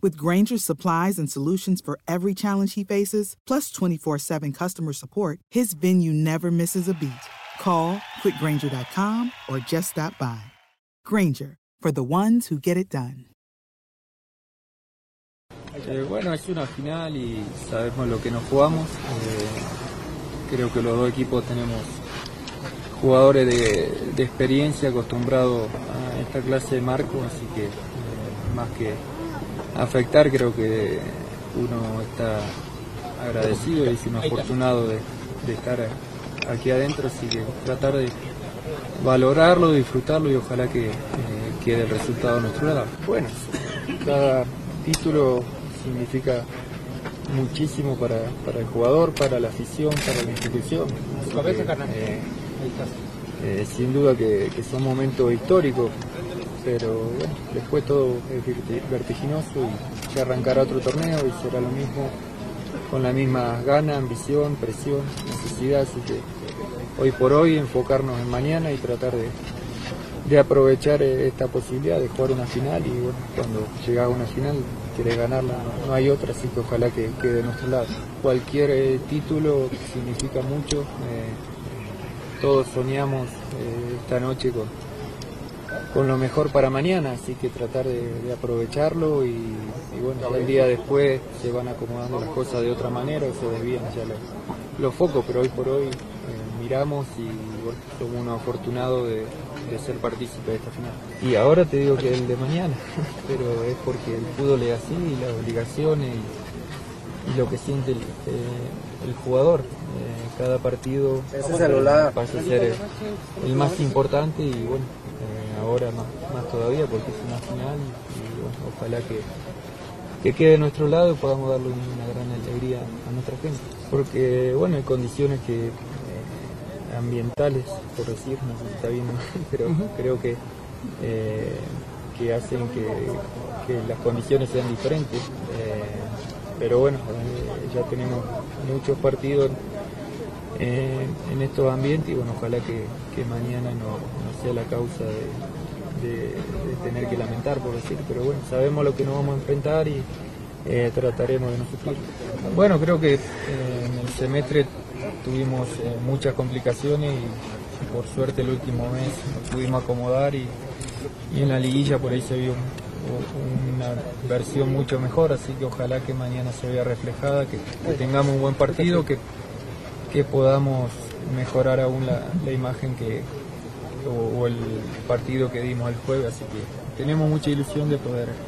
With Granger's supplies and solutions for every challenge he faces, plus 24 7 customer support, his venue never misses a beat. Call quickgranger.com or just stop by. Granger, for the ones who get it done. Eh, bueno, es una final y sabemos lo que nos jugamos. Eh, creo que los dos equipos tenemos jugadores de, de experiencia acostumbrados a esta clase de marco, así que eh, más que afectar, creo que uno está agradecido y sino afortunado de, de estar aquí adentro, así que tratar de valorarlo, disfrutarlo y ojalá que eh, quede el resultado a nuestro lado. Bueno, cada título significa muchísimo para, para el jugador, para la afición, para la institución. Que, eh, eh, sin duda que, que son momentos históricos, pero bueno, después todo es verti- vertiginoso y ya arrancará otro torneo y será lo mismo, con la misma gana, ambición, presión, necesidad, así que hoy por hoy enfocarnos en mañana y tratar de, de aprovechar eh, esta posibilidad de jugar una final y bueno, cuando llega a una final querés ganarla, no, hay otra, así que ojalá que quede de nuestro lado. Cualquier eh, título significa mucho, eh, todos soñamos esta noche con, con lo mejor para mañana, así que tratar de, de aprovecharlo y, y bueno, ya el día después se van acomodando las cosas de otra manera o se desvían ya los, los focos, pero hoy por hoy eh, miramos y bueno, somos unos afortunados de, de ser partícipe de esta final. Y ahora te digo que el de mañana, pero es porque el fútbol es así y las obligaciones y, y lo que siente el, eh, el jugador. Eh, cada partido pasa a ser el, el más importante y bueno, eh, ahora más, más todavía porque es una final y bueno, ojalá que, que quede de nuestro lado y podamos darle una gran alegría a nuestra gente. Porque bueno, hay condiciones que eh, ambientales, por decir, no sé si está bien, pero creo que, eh, que hacen que, que las condiciones sean diferentes. Eh, pero bueno, ya tenemos muchos partidos eh, en estos ambientes y bueno, ojalá que, que mañana no, sea la causa de tener que lamentar, por decir, pero bueno, sabemos lo que nos vamos a enfrentar y eh, trataremos de no sufrir. Bueno, creo que eh, en el semestre tuvimos eh, muchas complicaciones y por suerte el último mes nos pudimos acomodar y, y en la liguilla por ahí se vio un- una versión mucho mejor, así que ojalá que mañana se vea reflejada, que, que tengamos un buen partido, que, que podamos mejorar aún la, imagen que o el partido que dimos el jueves, así que tenemos mucha ilusión de poder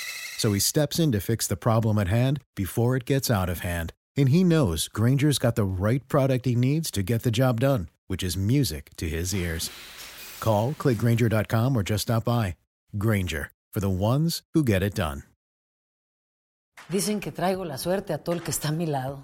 So he steps in to fix the problem at hand before it gets out of hand. And he knows Granger's got the right product he needs to get the job done, which is music to his ears. Call, clickgranger.com, or just stop by. Granger, for the ones who get it done. Dicen que traigo la suerte a todo el que está a mi lado.